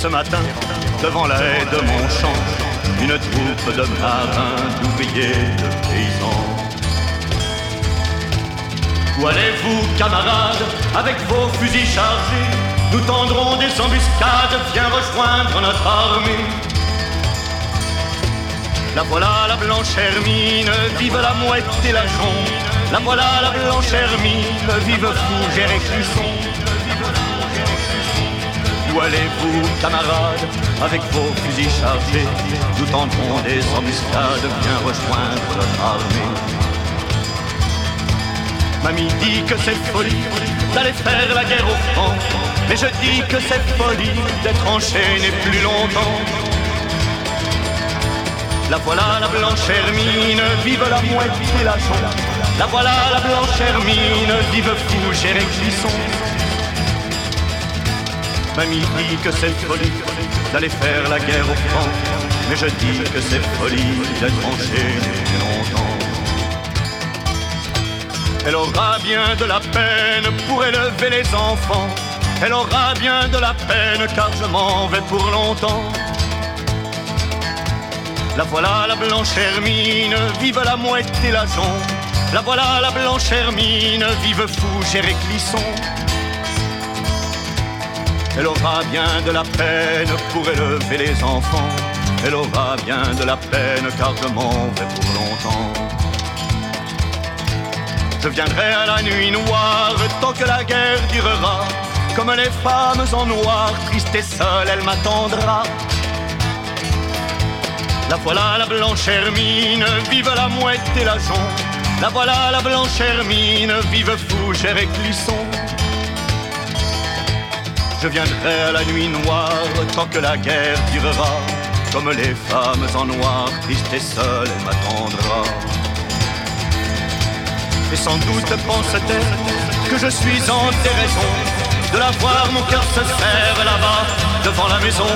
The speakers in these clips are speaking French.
Ce matin, devant la haie de mon champ, une troupe de marins, d'ouvriers, de paysans. Où allez-vous, camarades, avec vos fusils chargés? Nous tendrons des embuscades, viens rejoindre notre armée. La voilà la blanche hermine, vive la mouette et la jonque. La voilà la blanche hermine, vive Fougère et Clisson. Où allez-vous, camarades, avec vos fusils chargés Nous tendrons des embuscades, viens rejoindre notre armée. Mamie dit que c'est folie d'aller faire la guerre au front, mais je dis que c'est folie d'être enchaîné plus longtemps. La voilà la blanche hermine, vive la mouette et la jonque. La voilà la blanche hermine, vive Fougère et Clisson. Mamie dit que c'est folie d'aller faire la guerre au front, mais je dis que c'est folie d'être enchaîné longtemps. Elle aura bien de la peine pour élever les enfants. Elle aura bien de la peine car je m'en vais pour longtemps. La voilà la blanche hermine, vive la mouette et la jonque. La voilà la blanche hermine, vive Fougère et Clisson. Elle aura bien de la peine pour élever les enfants. Elle aura bien de la peine car je m'en vais pour longtemps. Je viendrai à la nuit noire tant que la guerre durera. Comme les femmes en noir, triste et seule, elle m'attendra. La voilà la blanche hermine, vive la mouette et la jonque. La voilà la blanche hermine, vive Fougère et Clisson. Je viendrai à la nuit noire tant que la guerre durera. Comme les femmes en noir, triste et seule, elle m'attendra. Et sans doute pense-t-elle que je suis en déraison de la voir, mon cœur se serre là-bas devant la maison.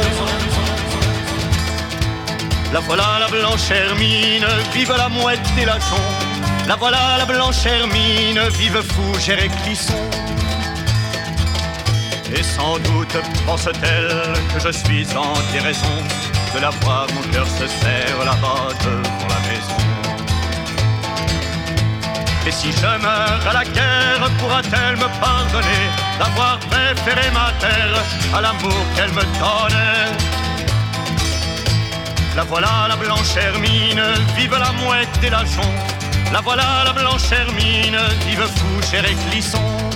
La voilà la blanche hermine, vive la mouette et la. La voilà la blanche hermine, vive Fougère et Clisson. Et sans doute pense-t-elle que je suis en déraison de la voir, mon cœur se serre là-bas devant la maison. Et si je meurs à la guerre, pourra-t-elle me pardonner d'avoir préféré ma terre à l'amour qu'elle me donnait? La voilà la blanche hermine, vive la mouette et la. La voilà la blanche hermine, vive Fougère et Clisson.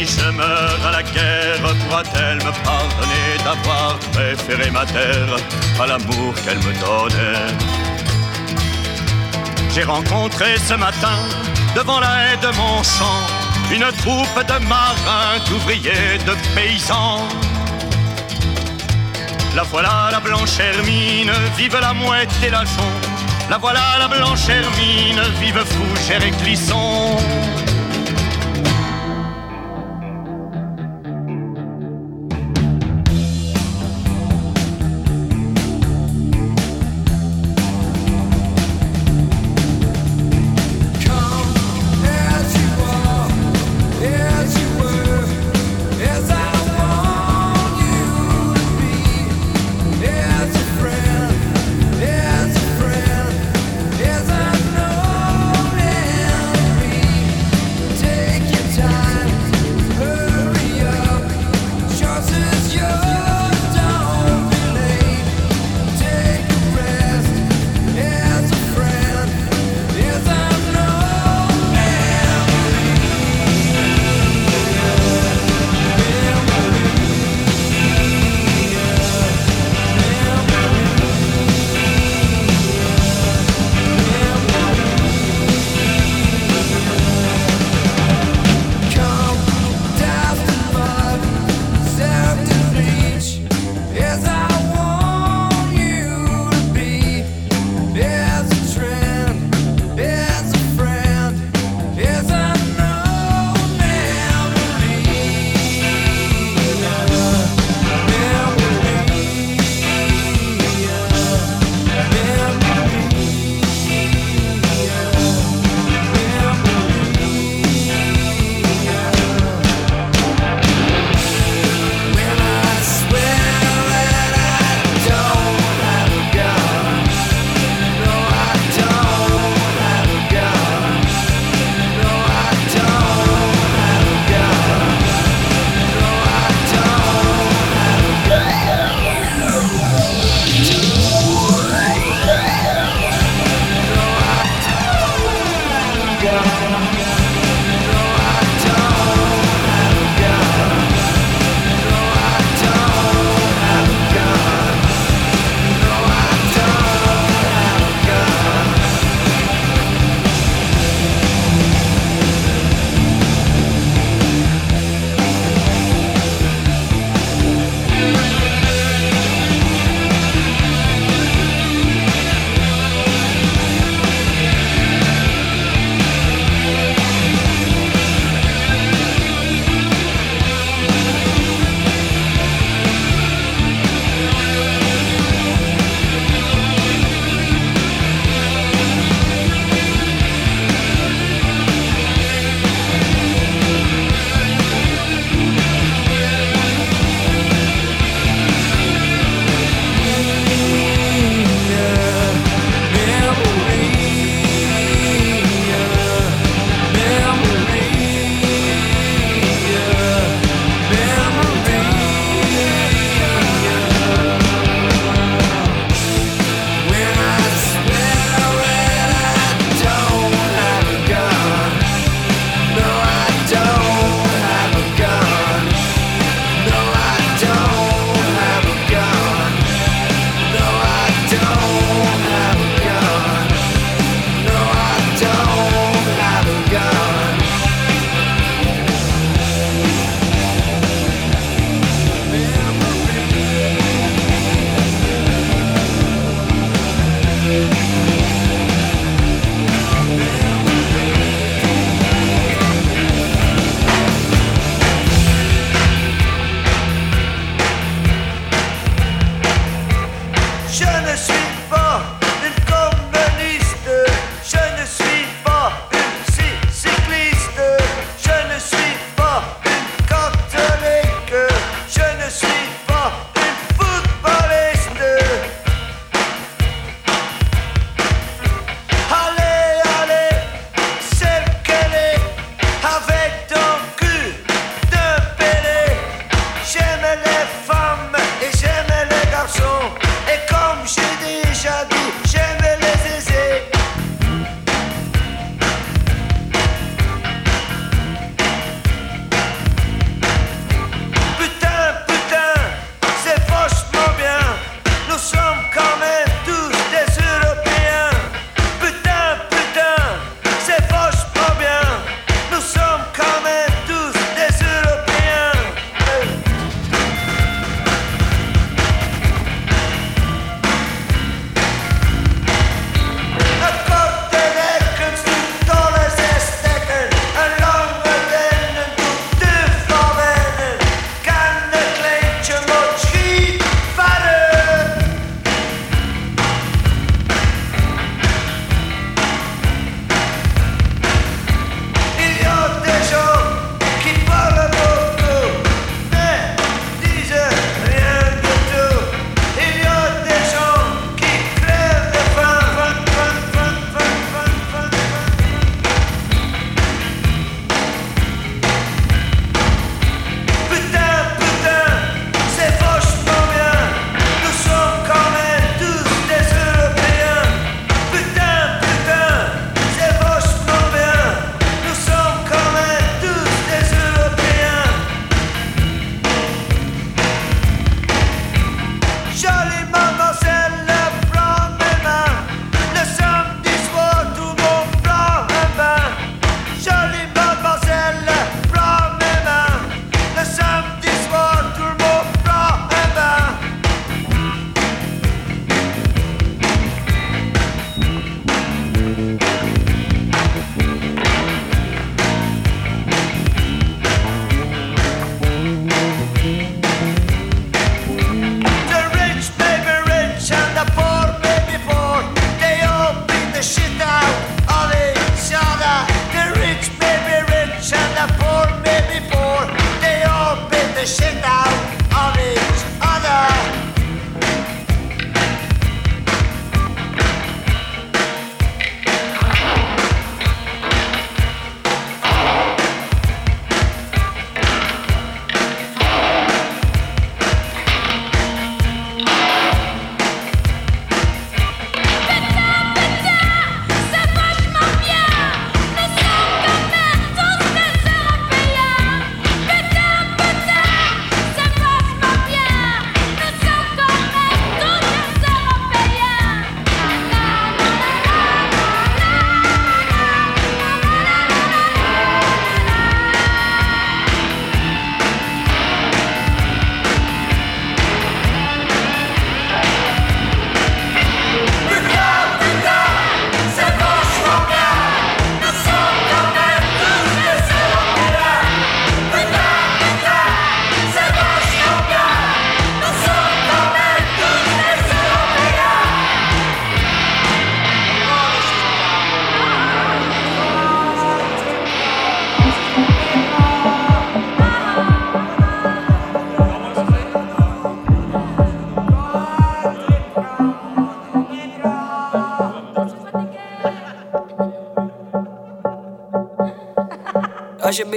Si je meurs à la guerre, pourra-t-elle me pardonner d'avoir préféré ma terre à l'amour qu'elle me donnait? J'ai rencontré ce matin, devant la haie de mon champ, une troupe de marins, d'ouvriers, de paysans. La voilà la blanche hermine, vive la mouette et la jonque. La voilà la blanche hermine, vive Fougère et Clisson.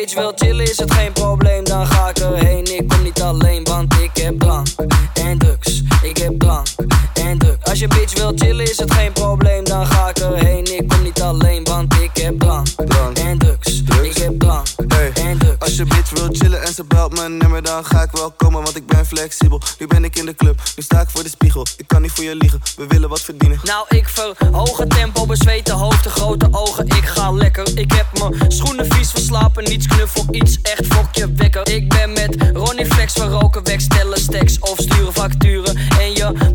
Bitch wil chillen is het geen probleem, dan ga ik erheen. Ik kom niet alleen, want ik heb drank en drugs. Ik heb drank en drugs. Als je bitch wil chillen is het geen probleem, dan ga ik erheen. Ik kom niet alleen, want ik heb drank, en drugs. Ik heb drank en drugs. Als je bitch wil chillen en ze belt mijn nummer, dan ga ik wel komen, want ik ben flexibel. Nu ben ik in de club, nu sta ik voor de spiegel. Ik kan niet voor je liegen, we willen wat verdienen. Nou, ik verhoog het tempo, bezweten hoofd, grote ogen. Ik ga lekker. Ik heb mijn schoenen vies verslapen, niets knuffel, iets echt fokje wekker. Ik ben met Ronnie Flex van roken weg, stellen stacks of sturen facturen.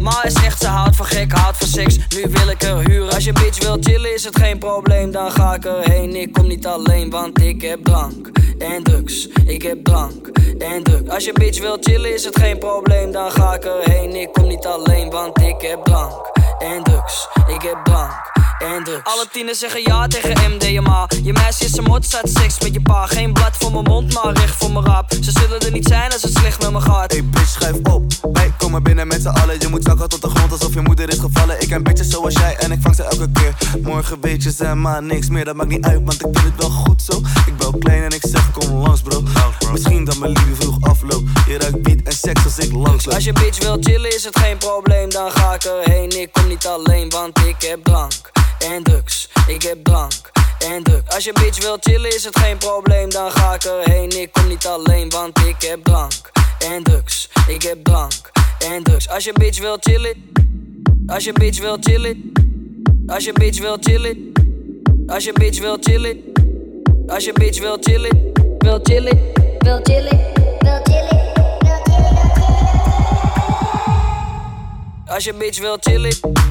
En je ma is echt, ze houdt van gek, houdt van seks. Nu wil ik er huren. Als je bitch wil chillen, is het geen probleem, dan ga ik erheen. Ik kom niet alleen, want ik heb drank en drugs. Ik heb drank en drugs. Als je bitch wil chillen, is het geen probleem, dan ga ik erheen. Ik kom niet alleen, want ik heb drank en drugs. Ik heb drank en drugs. Alle tieners zeggen ja tegen MDMA. Je meisje is een mot, staat seks met je pa. Geen blad voor mijn mond, maar recht voor mijn rap. Ze zullen er niet zijn als het slecht met me gaat. Hey bitch, schrijf op. Wij komen binnen met z'n allen. Je moet zakken tot de grond alsof je moeder is gevallen. Ik ken bitches zoals jij en ik vang ze elke keer. Morgen weet je ze maar niks meer. Dat maakt niet uit, want ik vind het wel goed zo. Ik ben klein en ik zeg kom langs bro. Misschien dat mijn liefde vroeg afloopt. Je ruikt beat en seks als ik langs loop. Als je bitch wil chillen is het geen probleem, dan ga ik erheen. Ik kom niet alleen, want ik heb drank en drugs. Ik heb drank en drugs. Als je bitch wil chillen is het geen probleem, dan ga ik erheen. Ik kom niet alleen, want ik heb drank en drugs. Ik heb drank en drugs. Als je bitch wil chillen, als je bitch wil chillen, als je bitch wil chillen, als je bitch wil chillen, als je bitch wil chillen, wil chillen, wil chillen, wil chillen. Als je bitch wil chillen.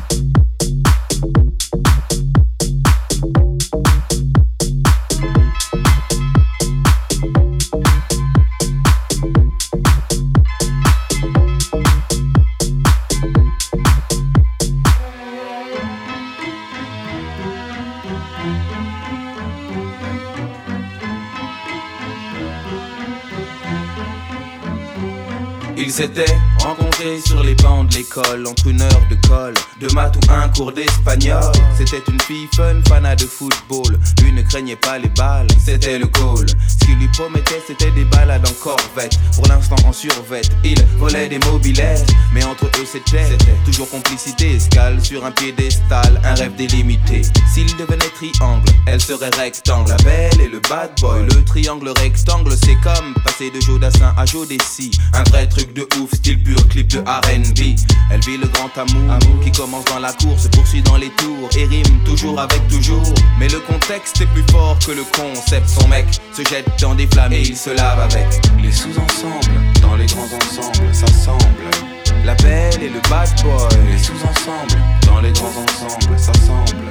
Ils s'étaient rencontrés sur les bancs de l'école Entre une heure de colle, de maths ou un cours d'espagnol. C'était une fille fun, fana de football. Lui ne craignait pas les balles, c'était le call Ce qu'il lui promettait c'était des balades en corvette. Pour l'instant en survette, il volait des mobilettes. Mais entre eux c'était toujours complicité. Escale sur un piédestal, un rêve délimité. S'il devenait triangle, elle serait rectangle. La belle et le bad boy, le triangle rectangle C'est comme passer de Jodassin à Jodessi Un vrai truc de ouf, style pur clip de RB. Elle vit le grand amour, qui commence dans la cour, se poursuit dans les tours et rime toujours avec toujours. Mais le contexte est plus fort que le concept. Son mec se jette dans des flammes et il se lave avec. Les sous-ensembles, dans les grands ensembles, ça semble. La belle et le bad boy. Les sous-ensembles, dans les grands ensembles, ça semble.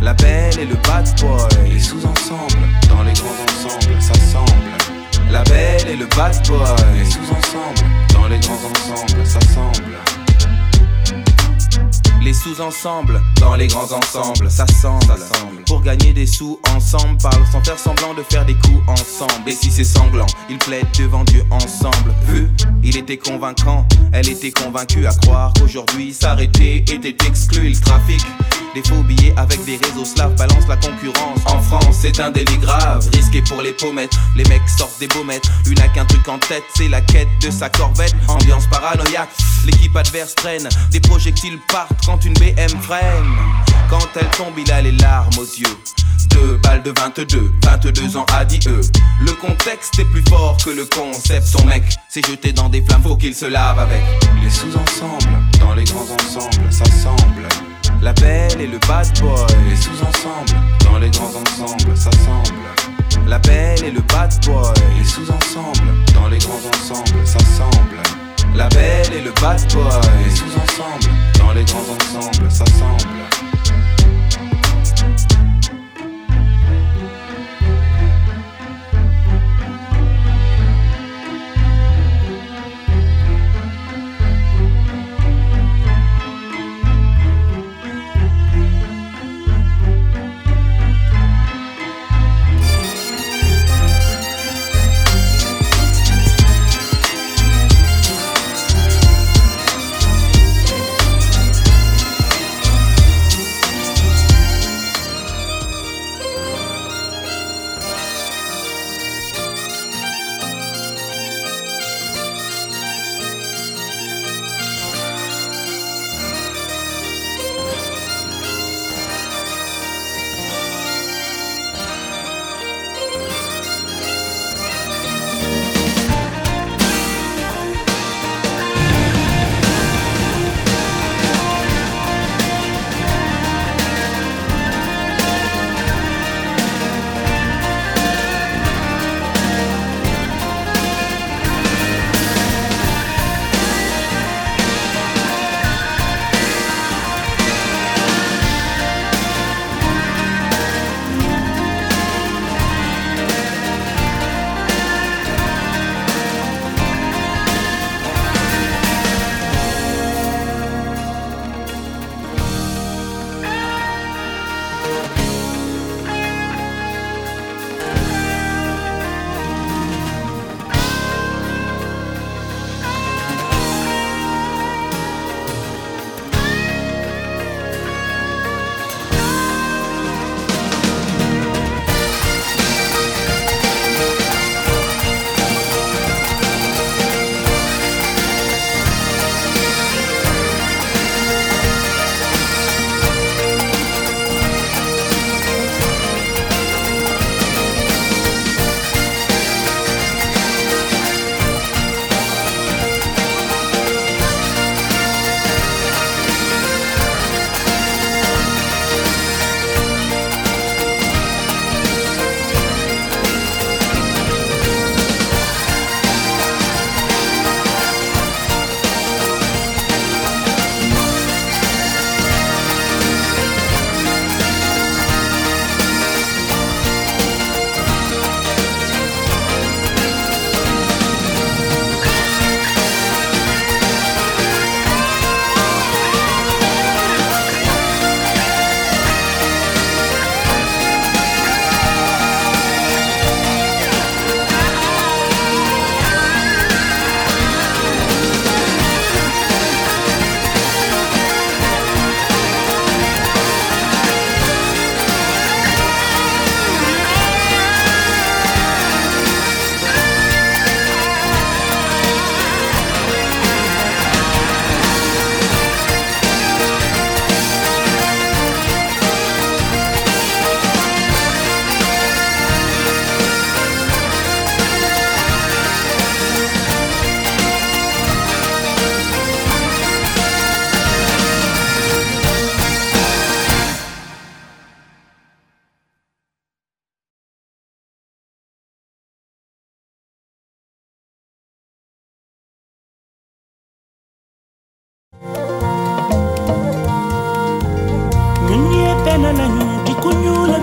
La belle et le bad boy. Les sous-ensembles, dans les grands ensembles, ça semble. La belle et le bad boy. Les sous-ensembles, dans les grands ensembles, ça semble. Les sous-ensembles dans les grands ensembles, ça semble. Pour gagner des sous ensemble, parle sans faire semblant de faire des coups ensemble. Et si c'est sanglant, ils plaident devant Dieu ensemble. Vu, il était convaincant, elle était convaincue à croire qu'aujourd'hui s'arrêter était exclu. Il trafic des faux billets avec des réseaux slaves balance la concurrence. En France, c'est un délit grave, risqué pour les pommettes. Les mecs sortent des baumettes, une a qu'un truc en tête, c'est la quête de sa corvette. Ambiance paranoïaque, l'équipe adverse traîne, des projectiles partent quand une BM freine. Quand elle tombe, il a les larmes aux yeux. Deux balles de 22, 22 ans à 10 E. Le contexte est plus fort que le concept. Son mec s'est jeté dans des flammes, faut qu'il se lave avec. Les sous-ensembles, dans les grands ensembles, ça semble. La belle et le bad boy. Les sous-ensembles, dans les grands ensembles, ça semble. La belle et le bad boy. Les sous-ensembles, dans les grands ensembles, ça semble. La belle et le bad boy. Les sous-ensembles, dans les grands ensembles, ça semble.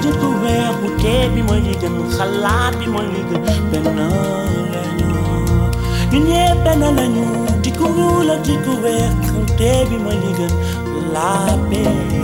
Di ku weex bu bi mooy li gën xalaat bi mooy di ku ñuul ak di ku weex bu tee bi la.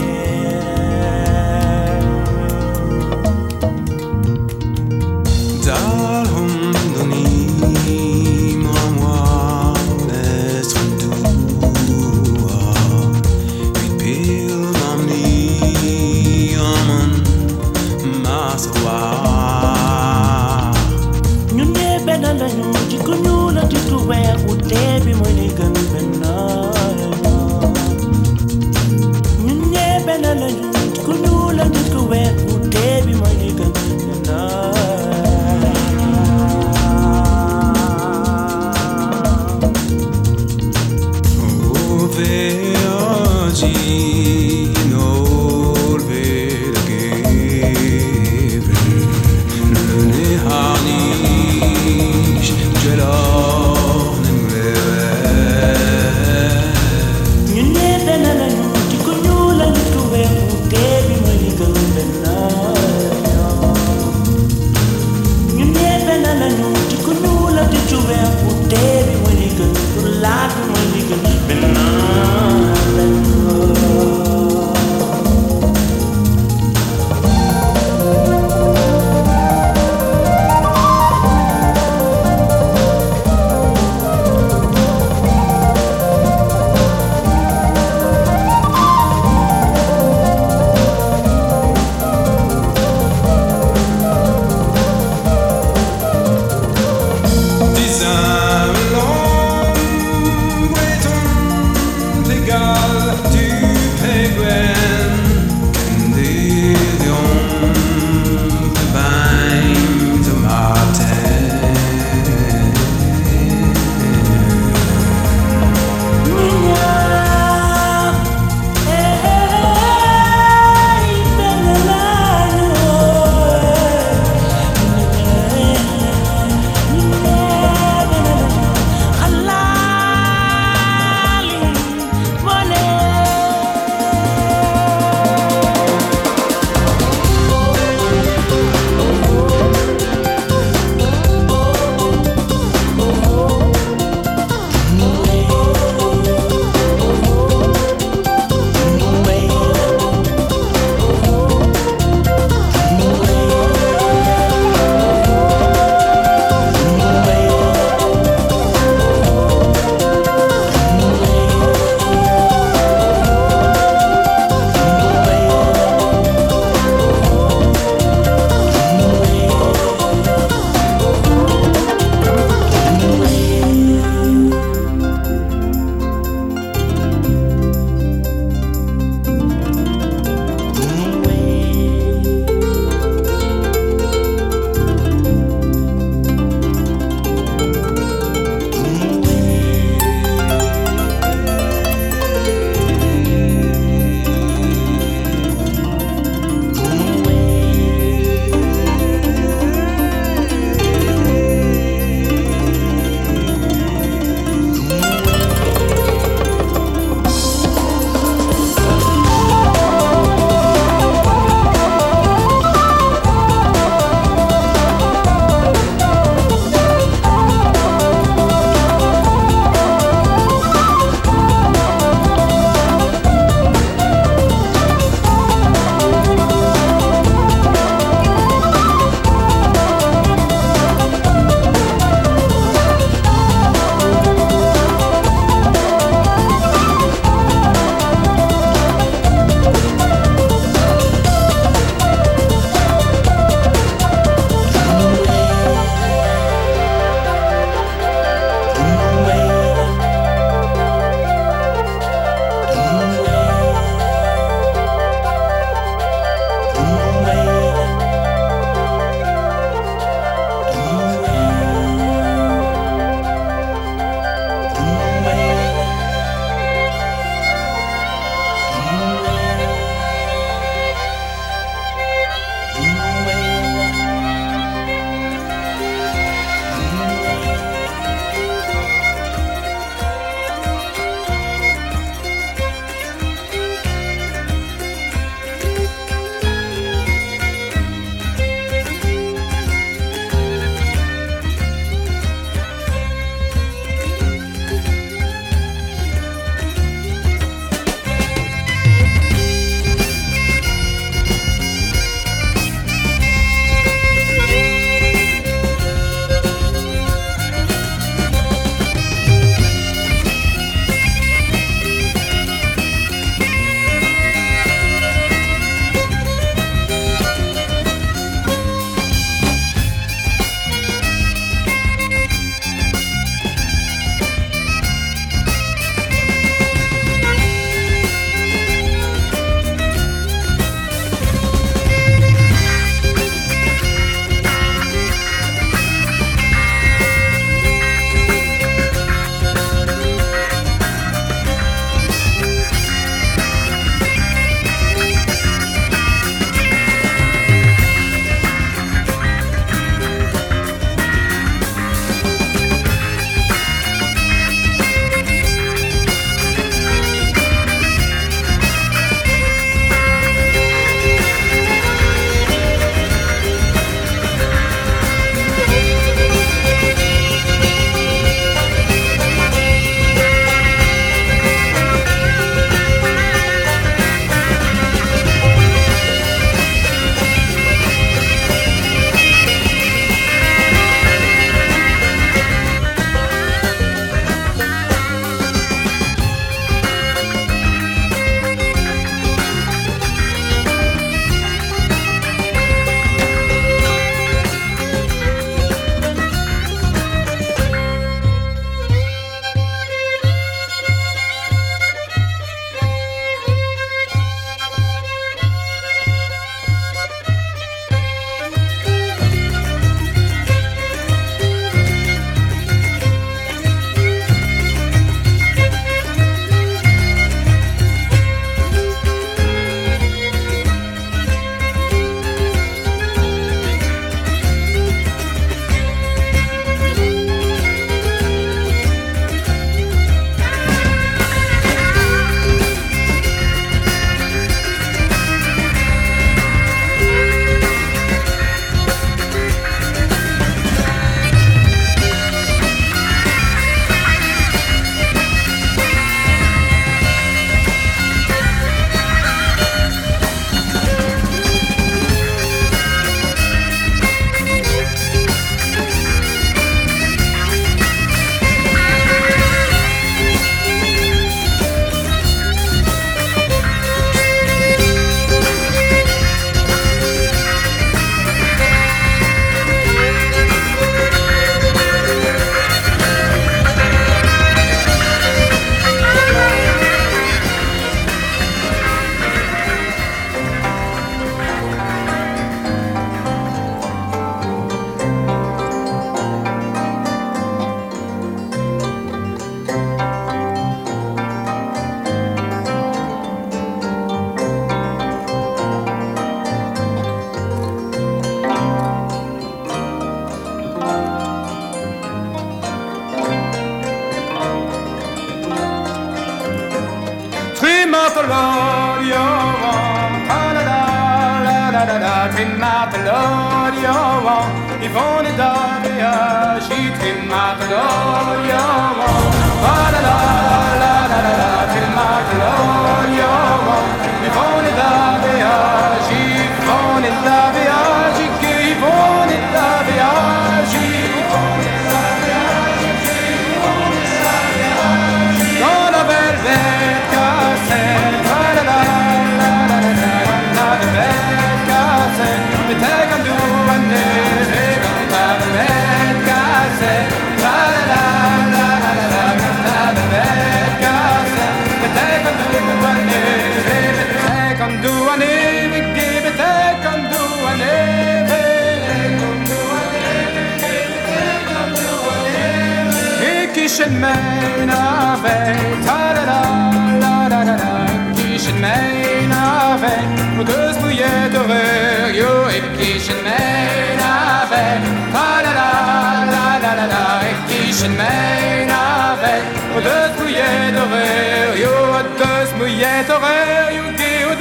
Mujetorreio, Deus,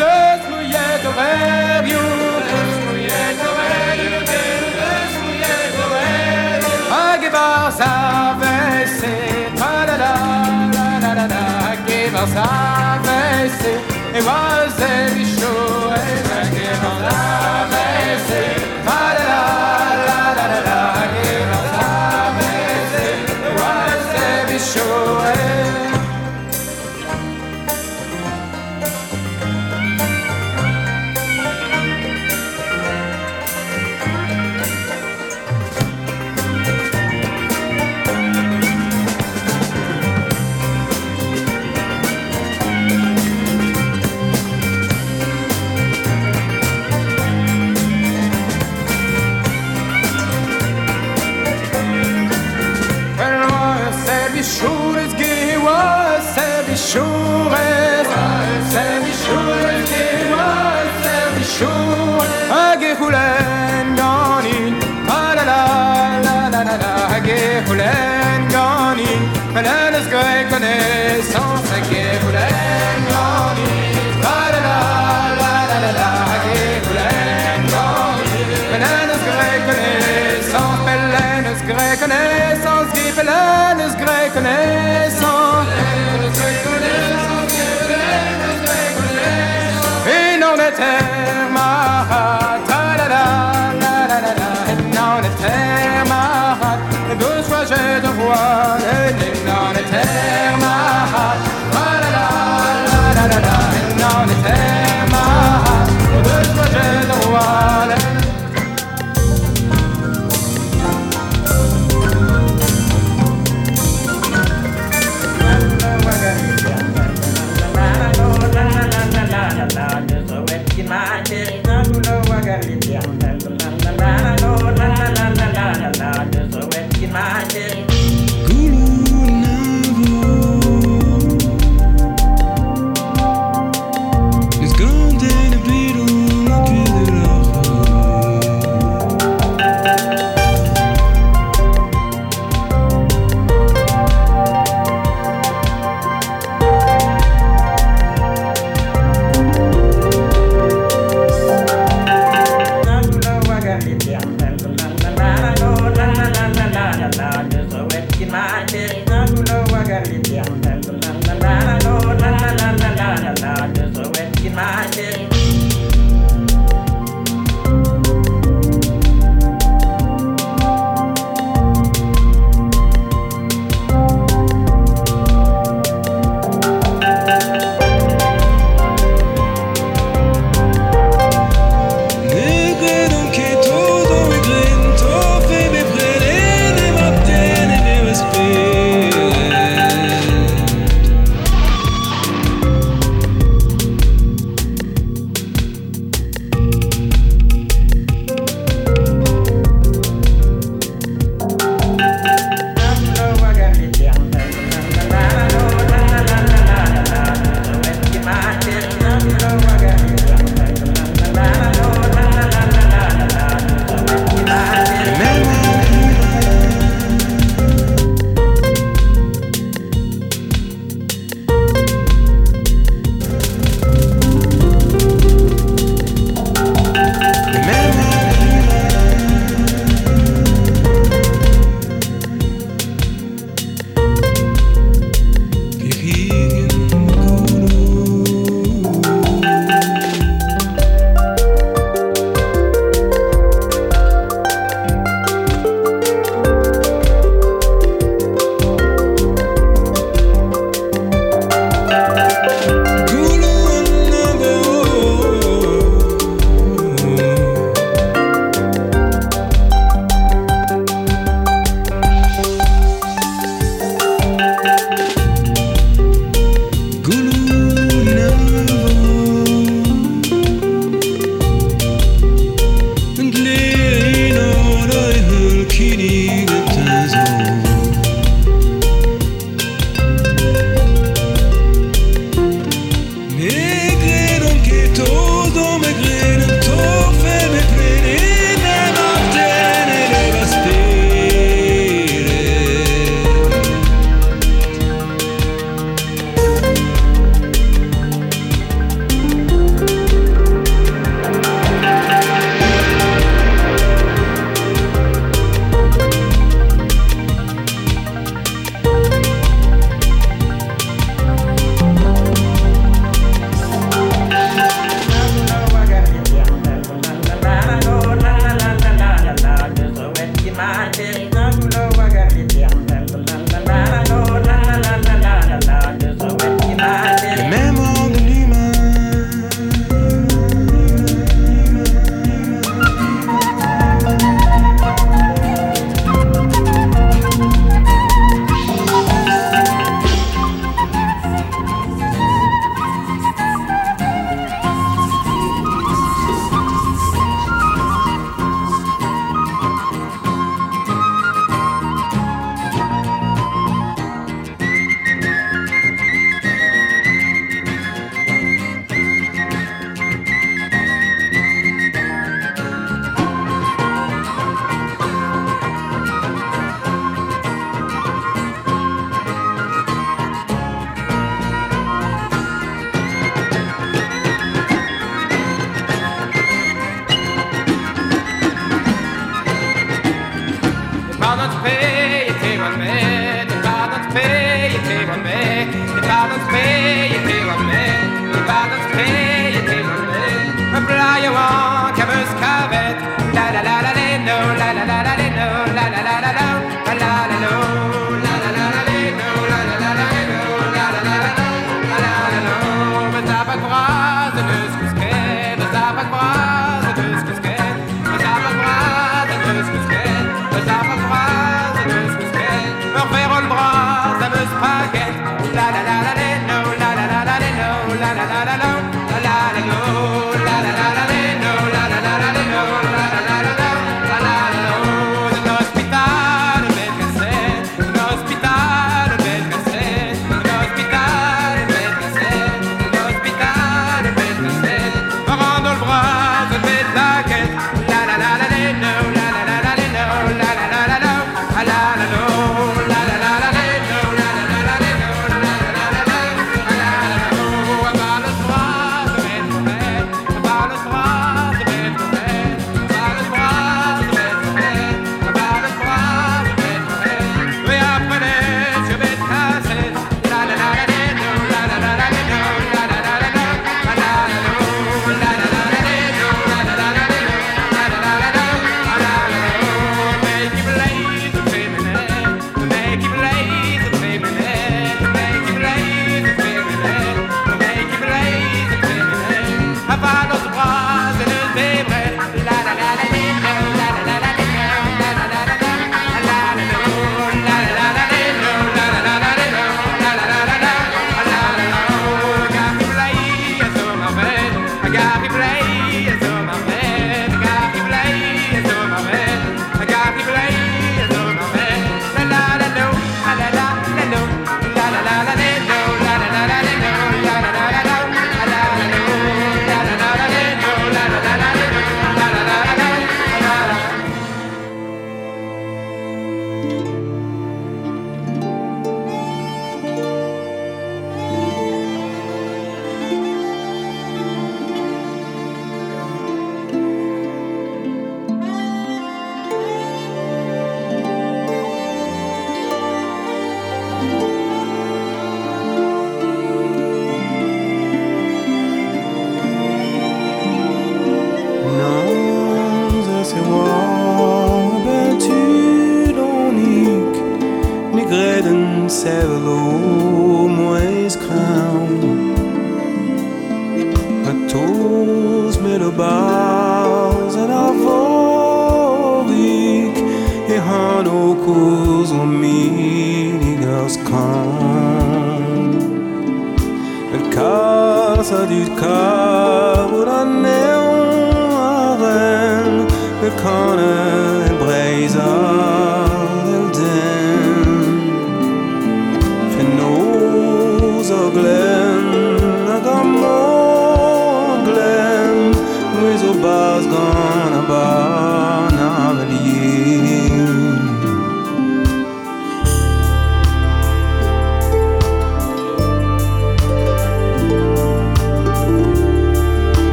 A que a da.